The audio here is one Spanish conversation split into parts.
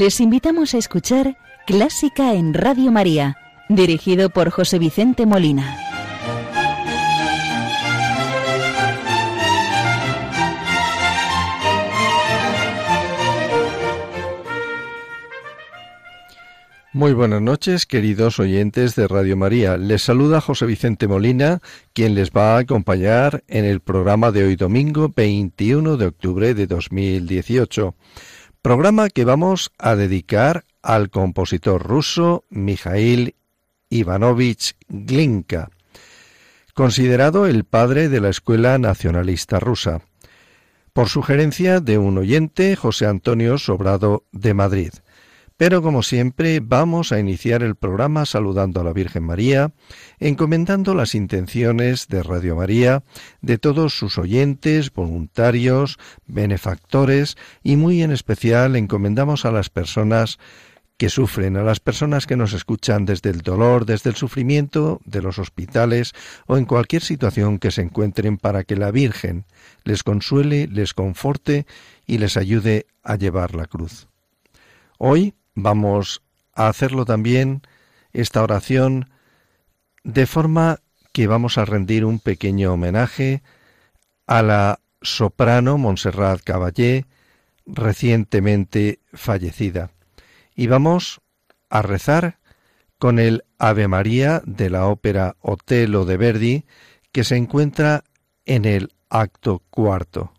Les invitamos a escuchar Clásica en Radio María, dirigido por José Vicente Molina. Muy buenas noches, queridos oyentes de Radio María. Les saluda José Vicente Molina, quien les va a acompañar en el programa de hoy domingo 21 de octubre de 2018. Programa que vamos a dedicar al compositor ruso Mikhail Ivanovich Glinka, considerado el padre de la escuela nacionalista rusa, por sugerencia de un oyente, José Antonio Sobrado de Madrid. Pero como siempre vamos a iniciar el programa saludando a la Virgen María, encomendando las intenciones de Radio María, de todos sus oyentes, voluntarios, benefactores y muy en especial encomendamos a las personas que sufren, a las personas que nos escuchan desde el dolor, desde el sufrimiento de los hospitales o en cualquier situación que se encuentren para que la Virgen les consuele, les conforte y les ayude a llevar la cruz. Hoy Vamos a hacerlo también, esta oración, de forma que vamos a rendir un pequeño homenaje a la soprano Montserrat Caballé, recientemente fallecida. Y vamos a rezar con el Ave María de la ópera Otelo de Verdi, que se encuentra en el acto cuarto.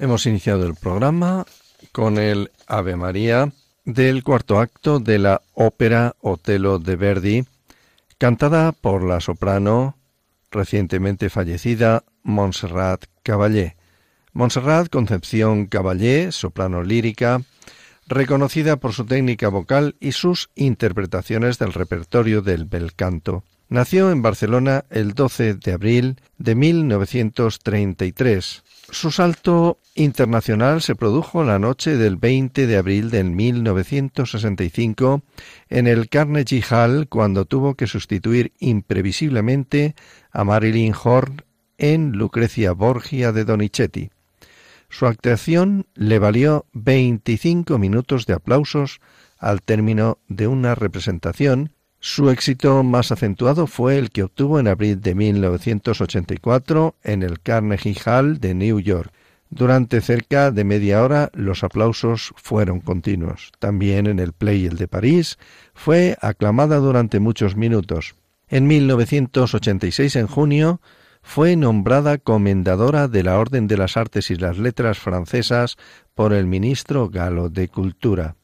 Hemos iniciado el programa con el Ave María del cuarto acto de la ópera Otelo de Verdi, cantada por la soprano recientemente fallecida Montserrat Caballé. Montserrat Concepción Caballé, soprano lírica, reconocida por su técnica vocal y sus interpretaciones del repertorio del bel canto. Nació en Barcelona el 12 de abril de 1933. Su salto internacional se produjo la noche del 20 de abril de 1965 en el Carnegie Hall cuando tuvo que sustituir imprevisiblemente a Marilyn Horn en Lucrecia Borgia de Donizetti. Su actuación le valió 25 minutos de aplausos al término de una representación su éxito más acentuado fue el que obtuvo en abril de 1984 en el Carnegie Hall de New York. Durante cerca de media hora los aplausos fueron continuos. También en el Play de París fue aclamada durante muchos minutos. En 1986, en junio, fue nombrada comendadora de la Orden de las Artes y las Letras francesas por el ministro galo de Cultura.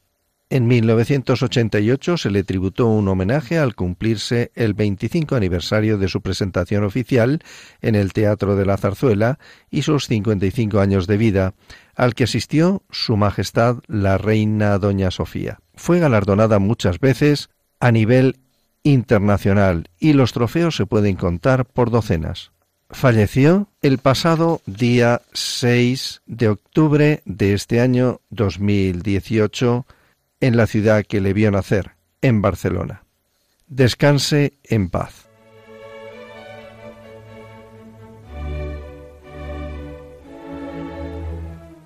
En 1988 se le tributó un homenaje al cumplirse el 25 aniversario de su presentación oficial en el Teatro de la Zarzuela y sus 55 años de vida, al que asistió Su Majestad la Reina Doña Sofía. Fue galardonada muchas veces a nivel internacional y los trofeos se pueden contar por docenas. Falleció el pasado día 6 de octubre de este año 2018 en la ciudad que le vio nacer, en Barcelona. Descanse en paz.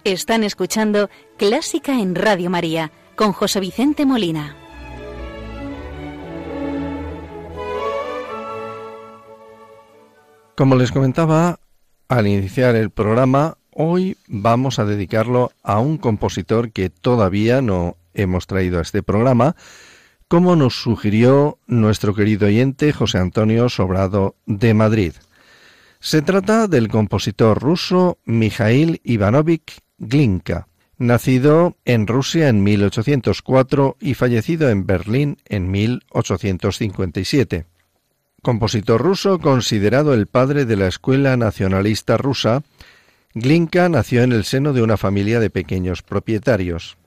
Están escuchando Clásica en Radio María con José Vicente Molina. Como les comentaba al iniciar el programa, hoy vamos a dedicarlo a un compositor que todavía no hemos traído a este programa, como nos sugirió nuestro querido oyente José Antonio Sobrado de Madrid. Se trata del compositor ruso Mikhail Ivanovich Glinka, nacido en Rusia en 1804 y fallecido en Berlín en 1857. Compositor ruso considerado el padre de la escuela nacionalista rusa, Glinka nació en el seno de una familia de pequeños propietarios.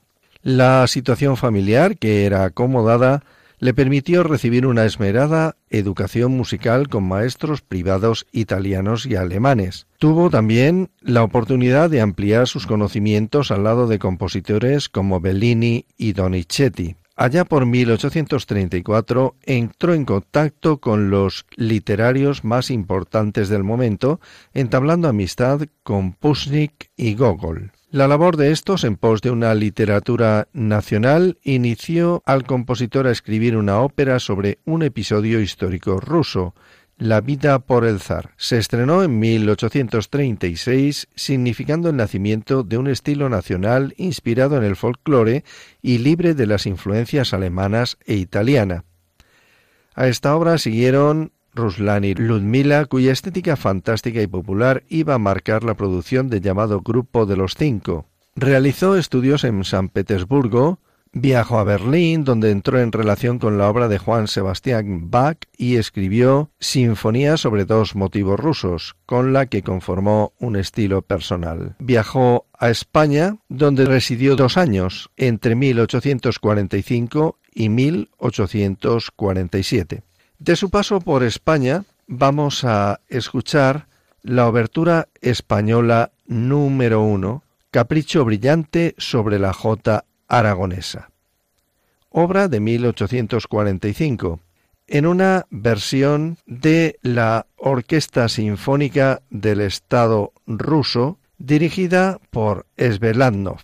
La situación familiar, que era acomodada, le permitió recibir una esmerada educación musical con maestros privados italianos y alemanes. Tuvo también la oportunidad de ampliar sus conocimientos al lado de compositores como Bellini y Donizetti. Allá por 1834 entró en contacto con los literarios más importantes del momento, entablando amistad con Pushnik y Gogol. La labor de estos en pos de una literatura nacional inició al compositor a escribir una ópera sobre un episodio histórico ruso, La vida por el zar. Se estrenó en 1836, significando el nacimiento de un estilo nacional inspirado en el folclore y libre de las influencias alemanas e italiana. A esta obra siguieron Ruslan Ludmila, cuya estética fantástica y popular iba a marcar la producción del llamado Grupo de los Cinco. Realizó estudios en San Petersburgo, viajó a Berlín, donde entró en relación con la obra de Juan Sebastián Bach y escribió Sinfonía sobre dos motivos rusos, con la que conformó un estilo personal. Viajó a España, donde residió dos años, entre 1845 y 1847. De su paso por España vamos a escuchar la obertura española número uno, Capricho Brillante sobre la Jota aragonesa, obra de 1845, en una versión de la Orquesta Sinfónica del Estado ruso dirigida por Svelandnov.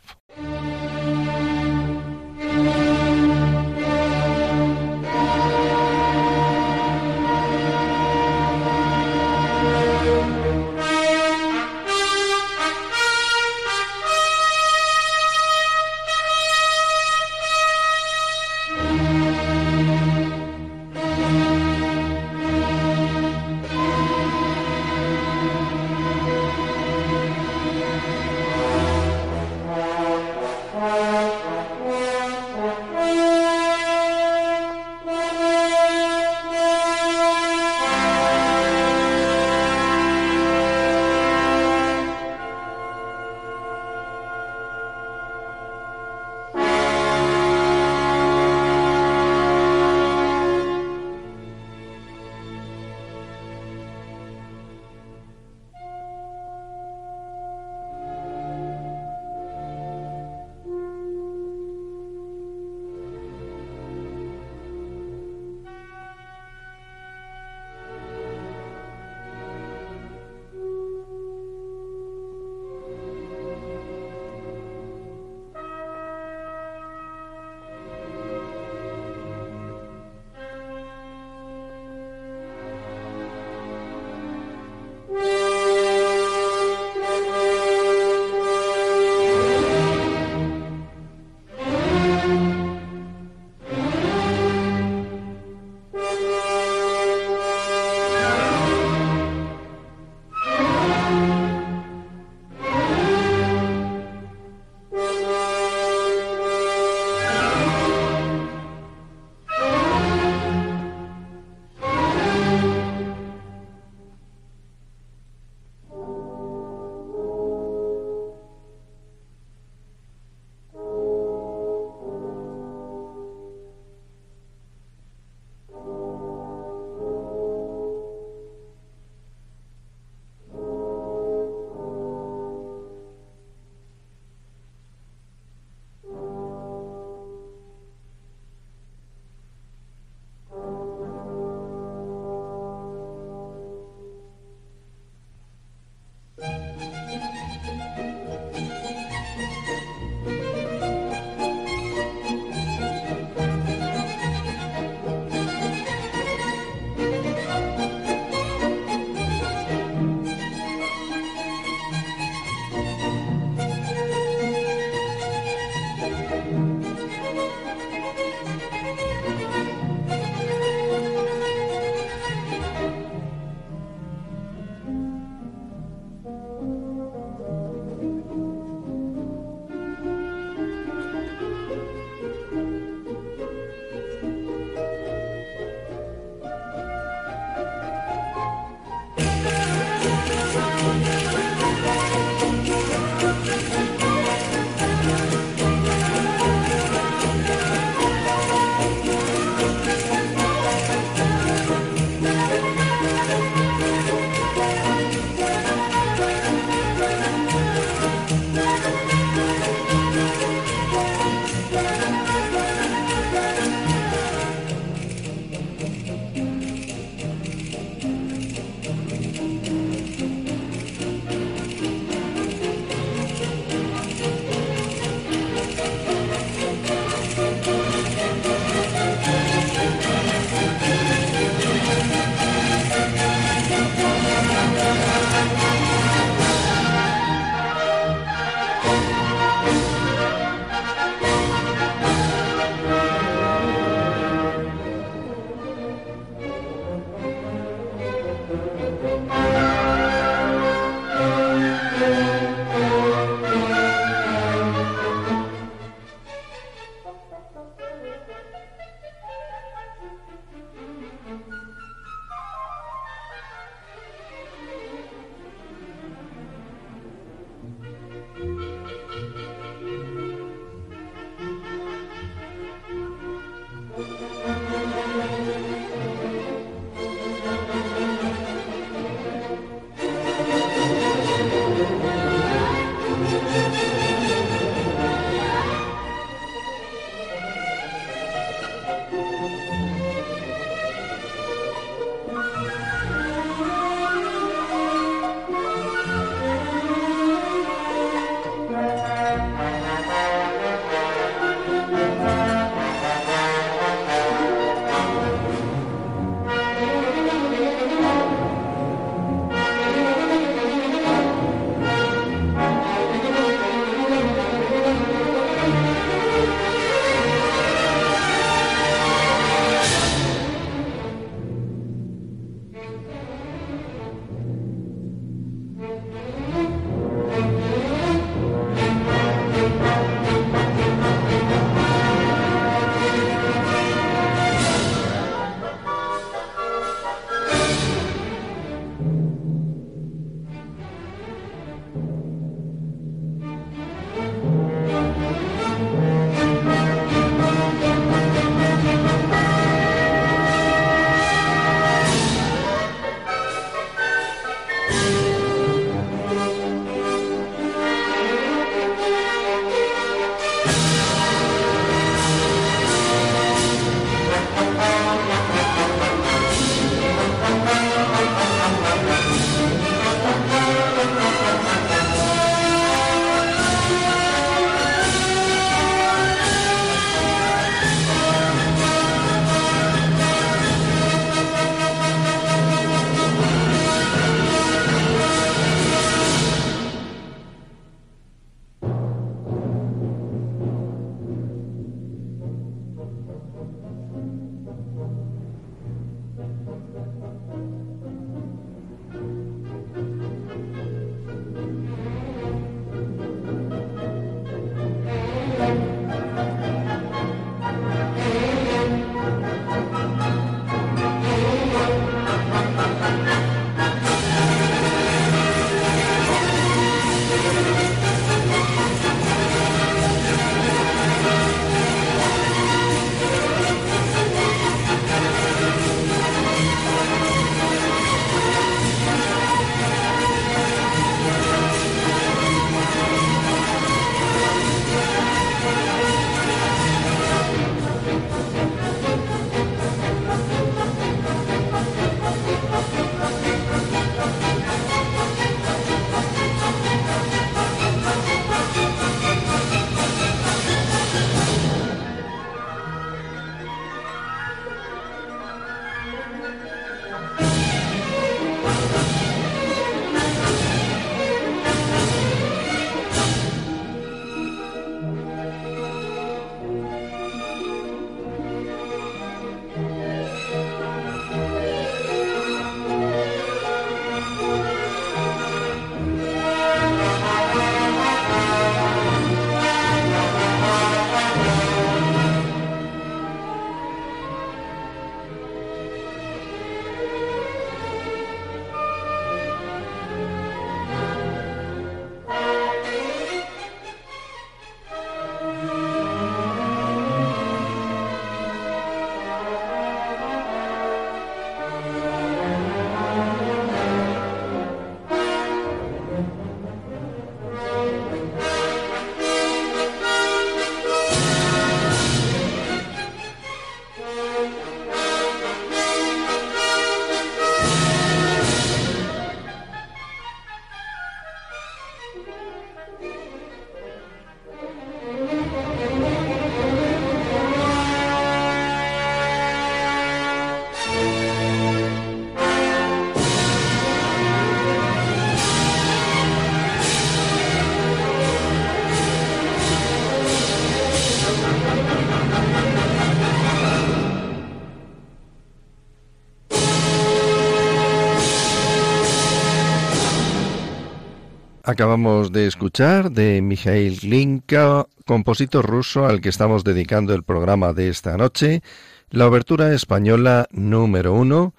Acabamos de escuchar de Mikhail Glinka, compositor ruso al que estamos dedicando el programa de esta noche, la obertura española número uno,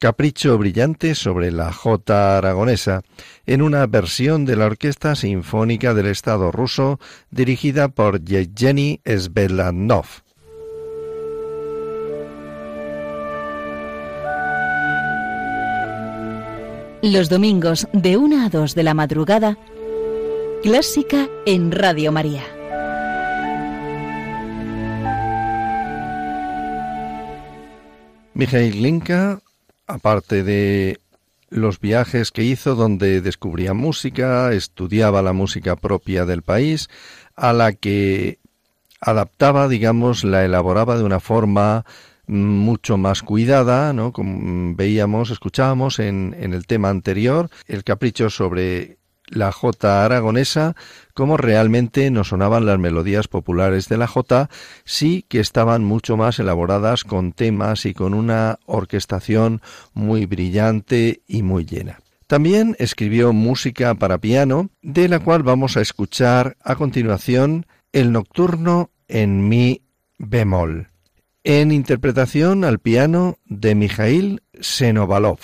Capricho brillante sobre la Jota aragonesa, en una versión de la Orquesta Sinfónica del Estado ruso dirigida por Yevgeny Svelanov. Los domingos de 1 a 2 de la madrugada, Clásica en Radio María. Mikhail Linka, aparte de los viajes que hizo donde descubría música, estudiaba la música propia del país, a la que adaptaba, digamos, la elaboraba de una forma mucho más cuidada, ¿no? Como veíamos, escuchábamos en, el tema anterior, el capricho sobre la jota aragonesa, como realmente nos sonaban las melodías populares de la jota, sí que estaban mucho más elaboradas con temas y con una orquestación muy brillante y muy llena. También escribió música para piano, de la cual vamos a escuchar a continuación el nocturno en mi bemol en interpretación al piano de Mikhail Senovalov.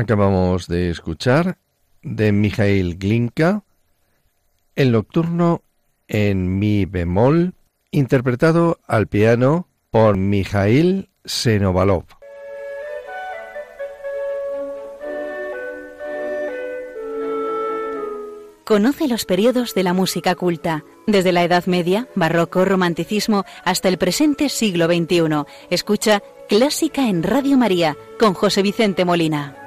Acabamos de escuchar de Mikhail Glinka el nocturno en mi bemol, interpretado al piano por Mikhail Senovalov. Conoce los periodos de la música culta, desde la Edad Media, Barroco, Romanticismo, hasta el presente siglo XXI. Escucha Clásica en Radio María con José Vicente Molina.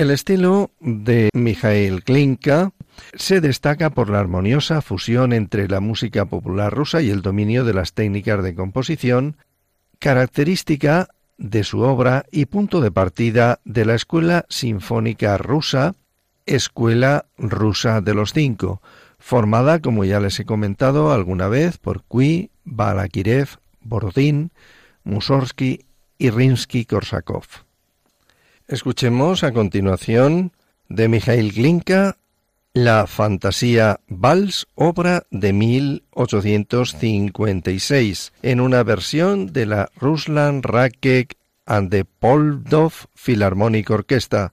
El estilo de Mikhail Klinka se destaca por la armoniosa fusión entre la música popular rusa y el dominio de las técnicas de composición, característica de su obra y punto de partida de la Escuela Sinfónica Rusa, Escuela Rusa de los Cinco, formada, como ya les he comentado alguna vez, por Cui, Balakirev, Borodin, Mussorgsky y Rimsky-Korsakov. Escuchemos a continuación de Mikhail Glinka la fantasía Vals, obra de 1856, en una versión de la Ruslan Rakek and the Poldov Philharmonic Orchestra.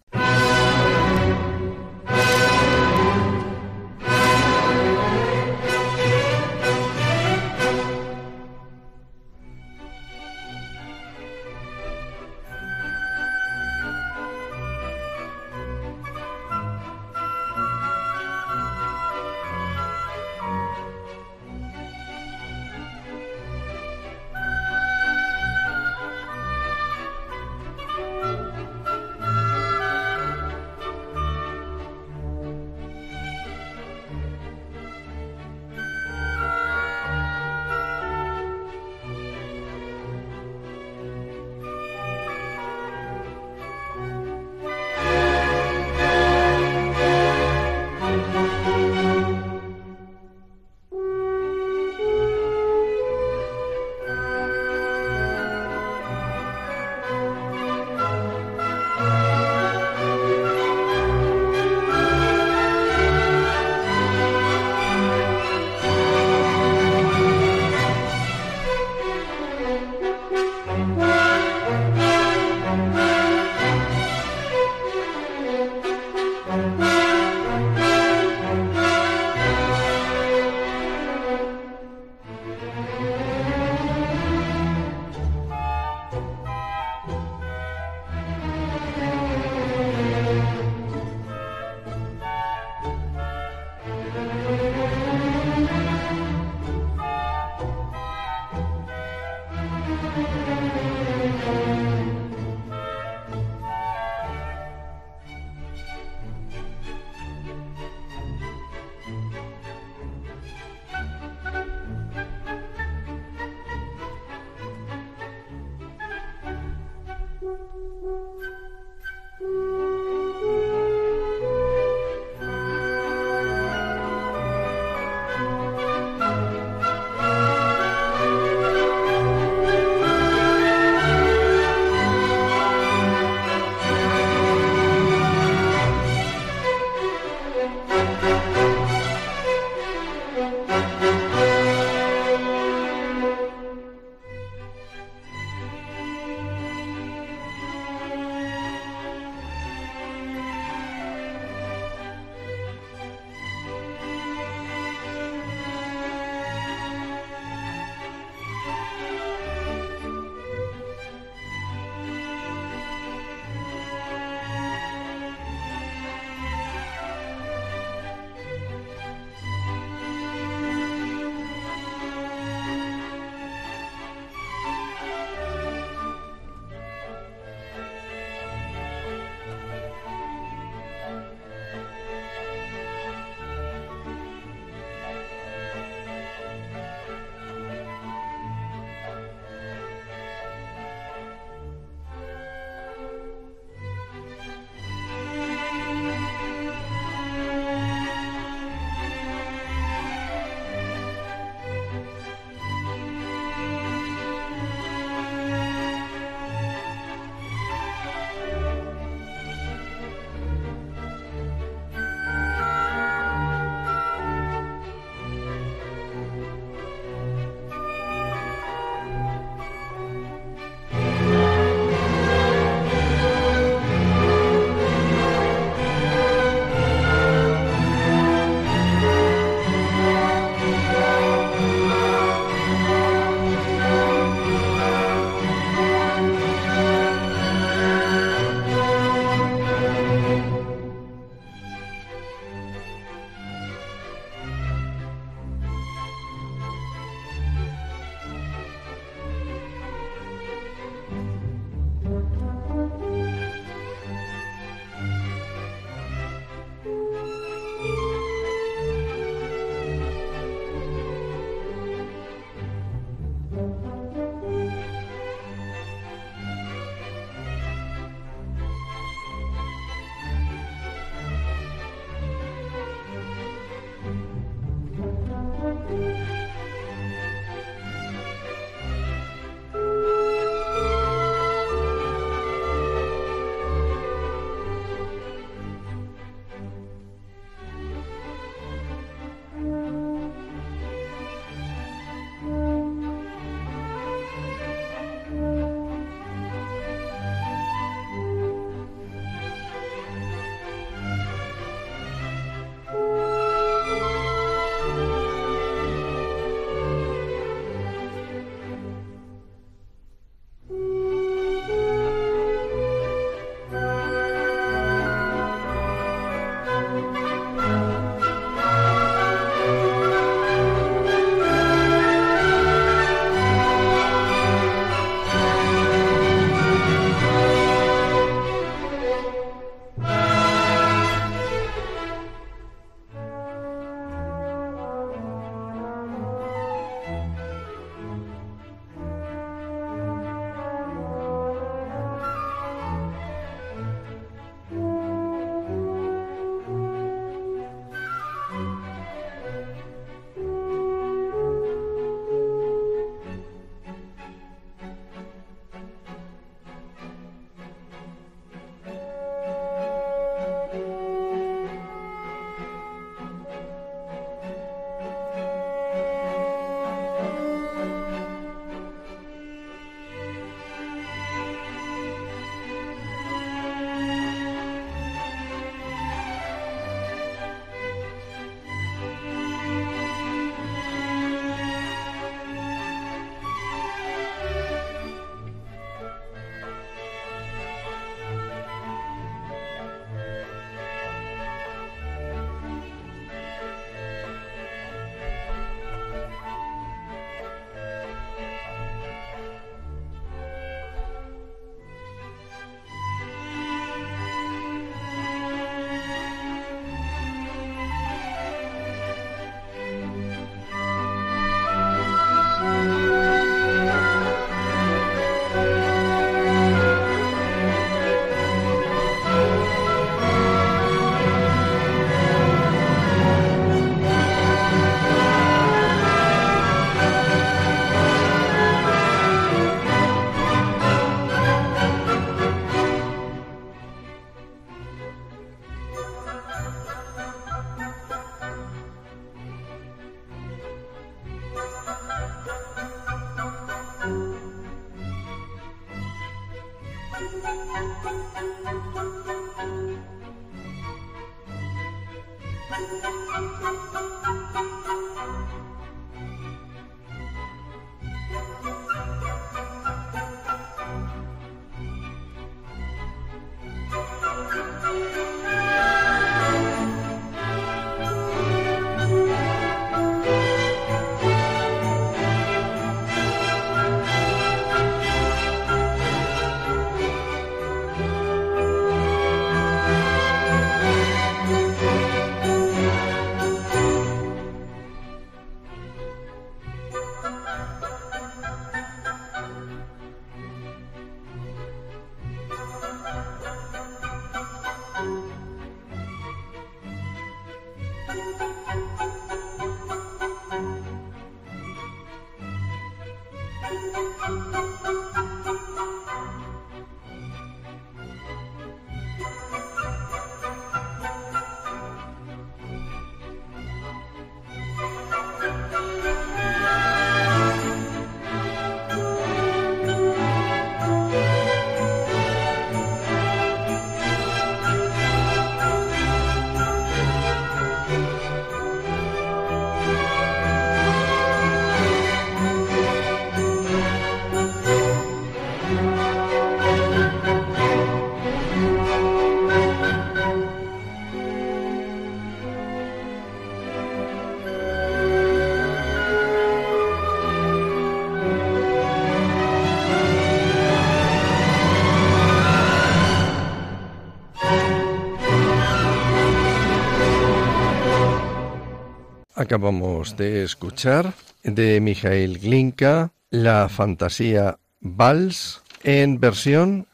Acabamos de escuchar de Mikhail Glinka la fantasía Vals en versión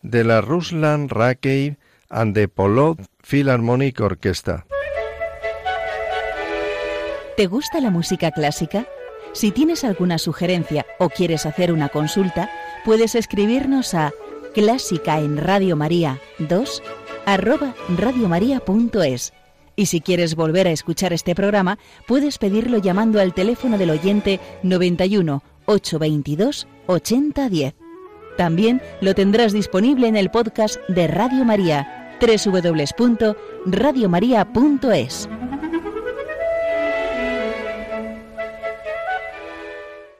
de la Ruslan Rakey and the Polov Philharmonic Orchestra. ¿Te gusta la música clásica? Si tienes alguna sugerencia o quieres hacer una consulta, puedes escribirnos a clásica en Radio María 2 arroba y si quieres volver a escuchar este programa, puedes pedirlo llamando al teléfono del oyente 91 822 8010. También lo tendrás disponible en el podcast de Radio María, www.radiomaria.es.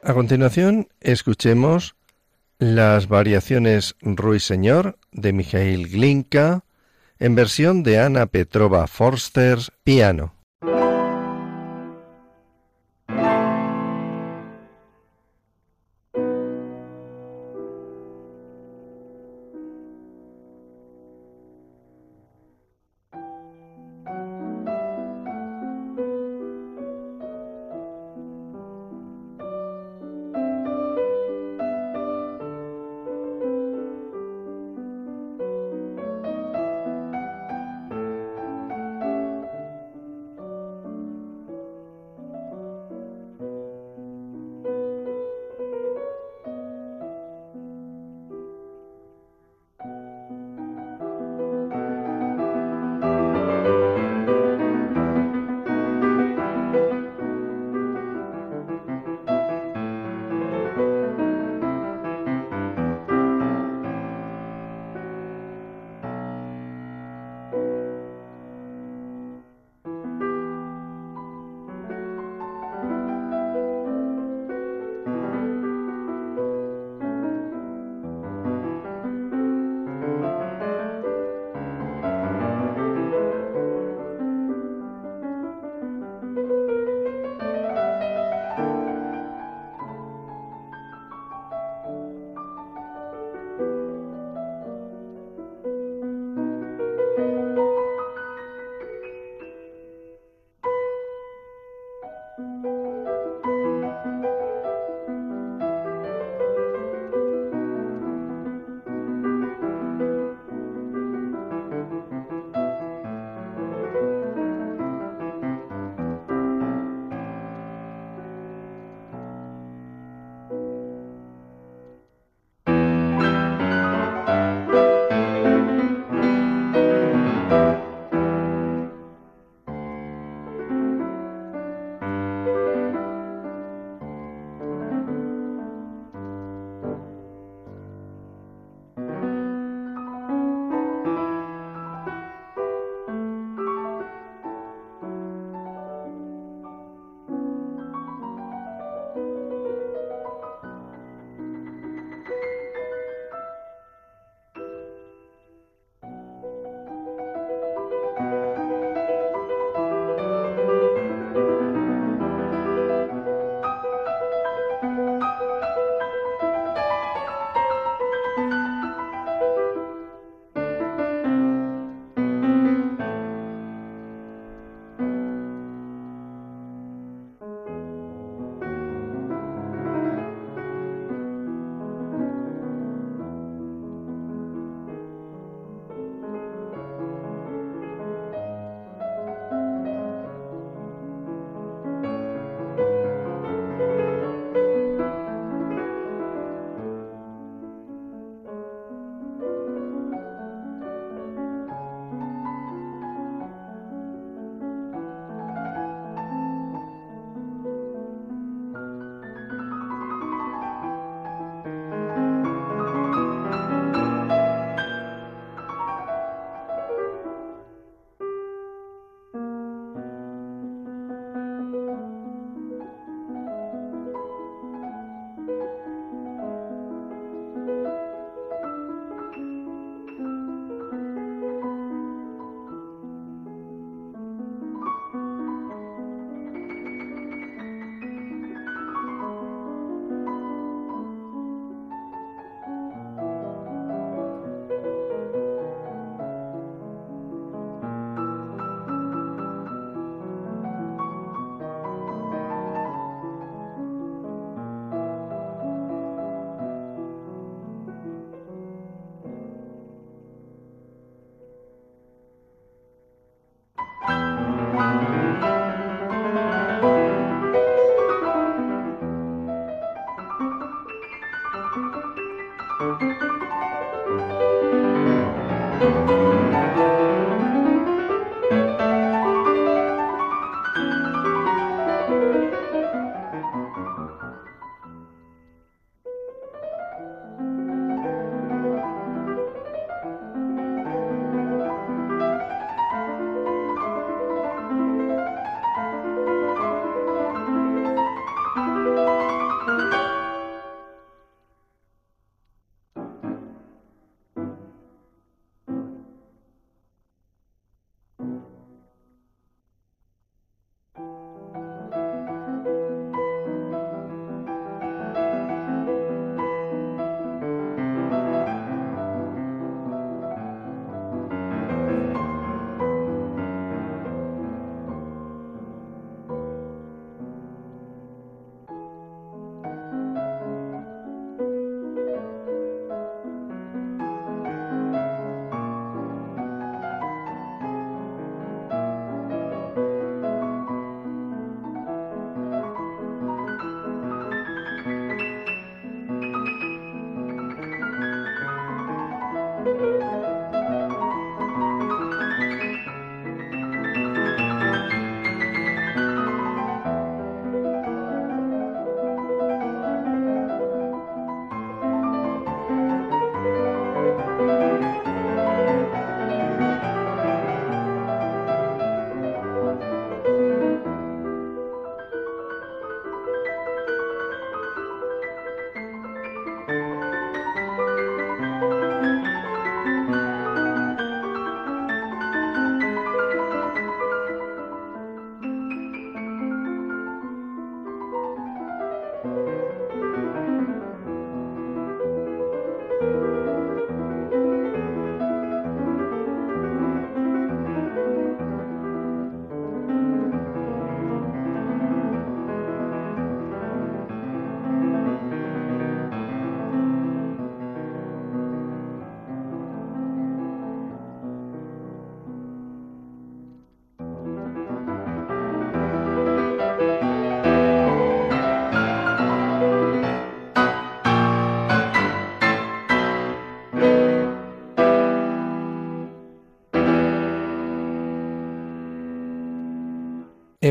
A continuación, escuchemos las variaciones Ruiseñor de Mijail Glinka, en versión de Ana Petrova Forsters, piano.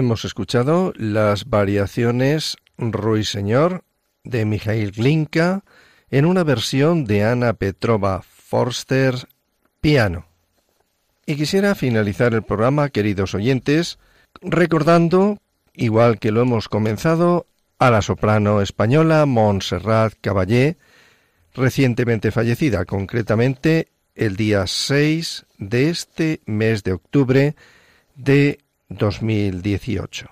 Hemos escuchado las variaciones Ruiseñor de Mikhail Glinka en una versión de Ana Petrova Forster piano. Y quisiera finalizar el programa, queridos oyentes, recordando, igual que lo hemos comenzado, a la soprano española Montserrat Caballé, recientemente fallecida, concretamente el día 6 de este mes de octubre de 2018.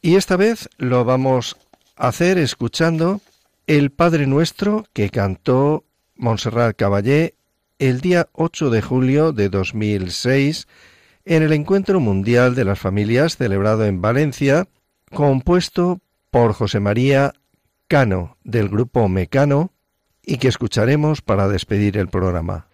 Y esta vez lo vamos a hacer escuchando el Padre Nuestro que cantó Montserrat Caballé el día 8 de julio de 2006 en el Encuentro Mundial de las Familias celebrado en Valencia, compuesto por José María Cano del grupo Mecano y que escucharemos para despedir el programa.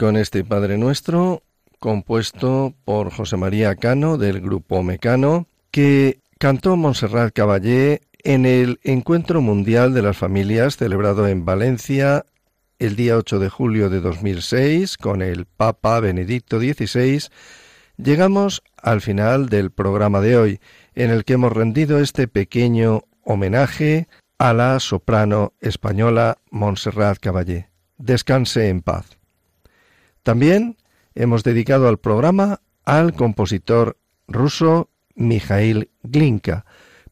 Con este Padre Nuestro, compuesto por José María Cano del grupo Mecano, que cantó Montserrat Caballé en el Encuentro Mundial de las Familias celebrado en Valencia el día 8 de julio de 2006 con el Papa Benedicto XVI, llegamos al final del programa de hoy, en el que hemos rendido este pequeño homenaje a la soprano española Montserrat Caballé. Descanse en paz. También hemos dedicado al programa al compositor ruso Mikhail Glinka,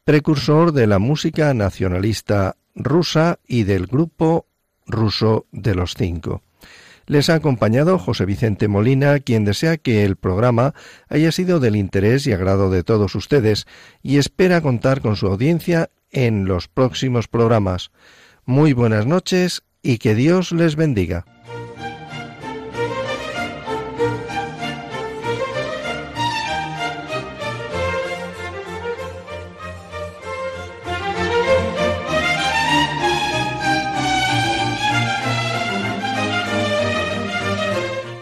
precursor de la música nacionalista rusa y del grupo ruso de los cinco. Les ha acompañado José Vicente Molina, quien desea que el programa haya sido del interés y agrado de todos ustedes y espera contar con su audiencia en los próximos programas. Muy buenas noches y que Dios les bendiga.